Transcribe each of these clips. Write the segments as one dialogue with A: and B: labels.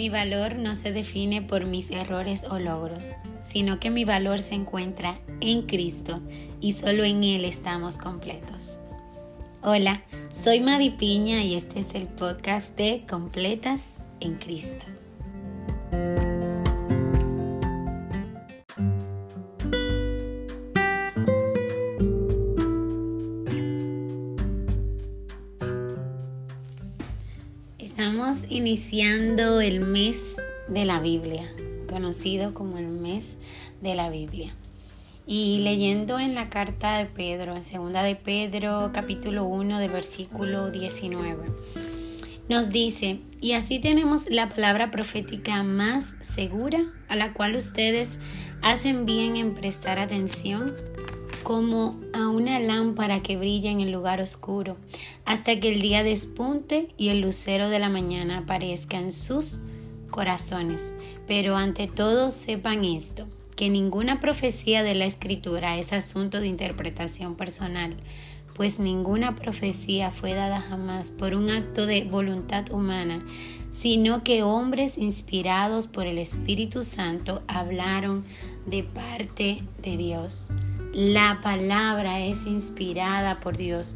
A: Mi valor no se define por mis errores o logros, sino que mi valor se encuentra en Cristo y solo en Él estamos completos. Hola, soy Madi Piña y este es el podcast de Completas en Cristo. Iniciando el mes de la Biblia, conocido como el mes de la Biblia. Y leyendo en la carta de Pedro, en segunda de Pedro, capítulo 1, de versículo 19, nos dice, y así tenemos la palabra profética más segura a la cual ustedes hacen bien en prestar atención como a una lámpara que brilla en el lugar oscuro, hasta que el día despunte y el lucero de la mañana aparezca en sus corazones. Pero ante todo sepan esto, que ninguna profecía de la escritura es asunto de interpretación personal, pues ninguna profecía fue dada jamás por un acto de voluntad humana, sino que hombres inspirados por el Espíritu Santo hablaron de parte de Dios. La palabra es inspirada por Dios.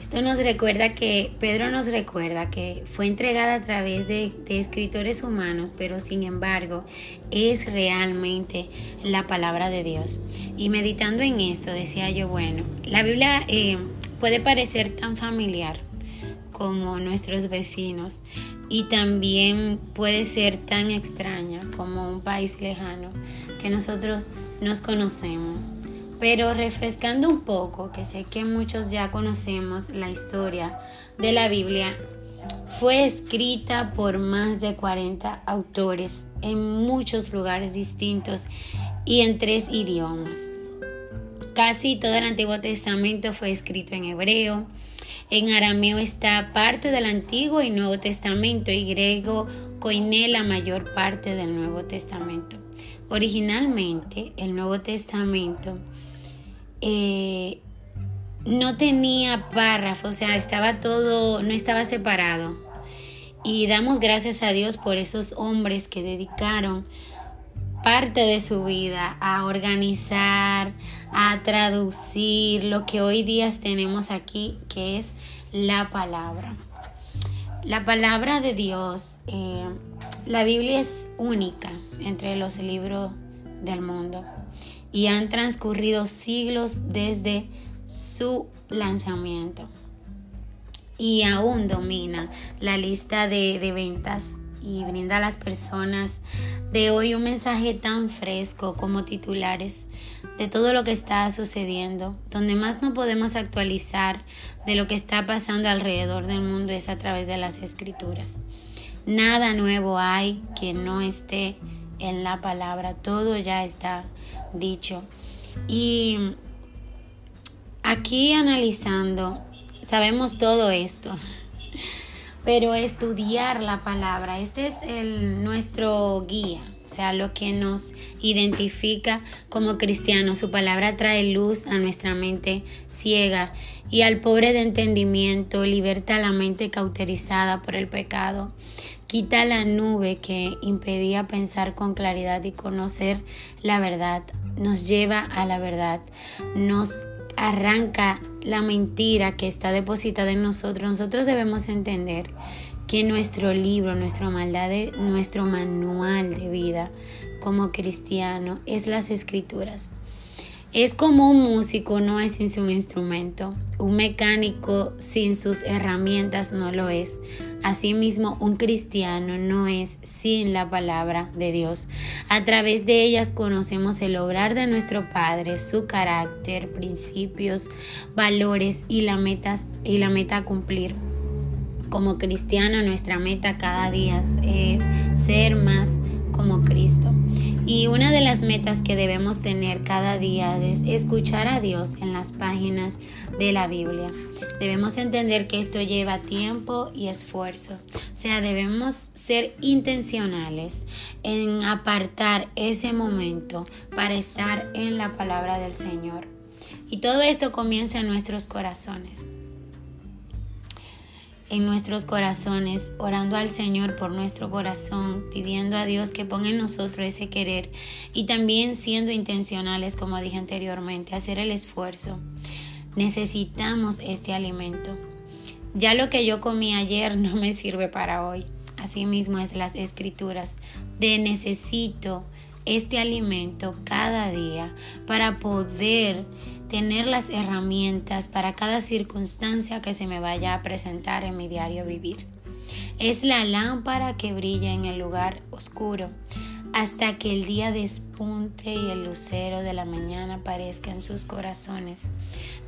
A: Esto nos recuerda que, Pedro nos recuerda que fue entregada a través de, escritores humanos, pero sin embargo es realmente la palabra de Dios. Y meditando en esto, decía yo, bueno, la Biblia eh, puede parecer tan familiar como nuestros vecinos y también puede ser tan extraña como un país lejano que nosotros nos conocemos. Pero refrescando un poco, que sé que muchos ya conocemos la historia de la Biblia, fue escrita por más de 40 autores en muchos lugares distintos y en tres idiomas. Casi todo el Antiguo Testamento fue escrito en hebreo. En arameo está parte del Antiguo y Nuevo Testamento y griego coiné la mayor parte del Nuevo Testamento. Originalmente el Nuevo Testamento eh, no tenía párrafos, o sea, estaba todo, no estaba separado. Y damos gracias a Dios por esos hombres que dedicaron parte de su vida a organizar, a traducir lo que hoy día tenemos aquí, que es la palabra. La palabra de Dios, eh, la Biblia es única entre los libros del mundo y han transcurrido siglos desde su lanzamiento y aún domina la lista de, de ventas y brinda a las personas de hoy un mensaje tan fresco como titulares de todo lo que está sucediendo. Donde más no podemos actualizar de lo que está pasando alrededor del mundo es a través de las escrituras. Nada nuevo hay que no esté en la palabra, todo ya está dicho. Y aquí analizando, sabemos todo esto, pero estudiar la palabra, este es nuestro guía o sea, lo que nos identifica como cristianos. Su palabra trae luz a nuestra mente ciega y al pobre de entendimiento liberta la mente cauterizada por el pecado. Quita la nube que impedía pensar con claridad y conocer la verdad. Nos lleva a la verdad. Nos arranca la mentira que está depositada en nosotros. Nosotros debemos entender que nuestro libro, nuestro, maldad nuestro manual de vida como cristiano es las escrituras. Es como un músico no es sin su instrumento, un mecánico sin sus herramientas no lo es. Asimismo, un cristiano no es sin la palabra de Dios. A través de ellas conocemos el obrar de nuestro Padre, su carácter, principios, valores y la meta, y la meta a cumplir como cristiana nuestra meta cada día es ser más Cristo. Y una de las metas que debemos tener cada día es escuchar a Dios en las páginas de la Biblia. Debemos entender que esto lleva tiempo y esfuerzo. O sea, debemos ser intencionales en apartar ese momento para estar en la palabra del Señor. Y todo esto comienza en nuestros corazones. En nuestros corazones, orando al Señor por nuestro corazón, pidiendo a Dios que ponga en nosotros ese querer y también siendo intencionales, como dije anteriormente, hacer el esfuerzo. Necesitamos este alimento. Ya lo que yo comí ayer no me sirve para hoy. Asimismo es las escrituras de necesito este alimento cada día para poder tener las herramientas para cada circunstancia que se me vaya a presentar en mi diario vivir. Es la lámpara que brilla en el lugar oscuro hasta que el día despunte y el lucero de la mañana aparezca en sus corazones.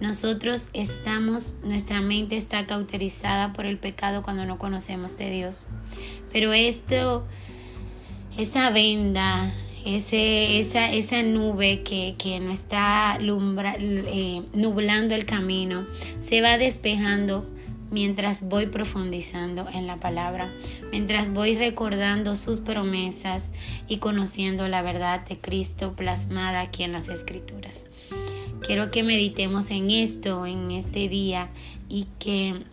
A: Nosotros estamos, nuestra mente está cauterizada por el pecado cuando no conocemos de Dios. Pero esto, esa venda, ese, esa, esa nube que, que está eh, nublando el camino se va despejando mientras voy profundizando en la palabra, mientras voy recordando sus promesas y conociendo la verdad de Cristo plasmada aquí en las escrituras. Quiero que meditemos en esto en este día y que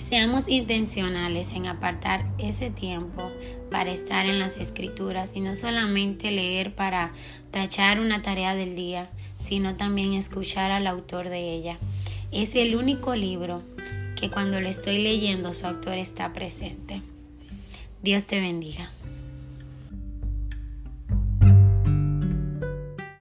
A: Seamos intencionales en apartar ese tiempo para estar en las escrituras y no solamente leer para tachar una tarea del día, sino también escuchar al autor de ella. Es el único libro que cuando lo estoy leyendo su autor está presente. Dios te bendiga.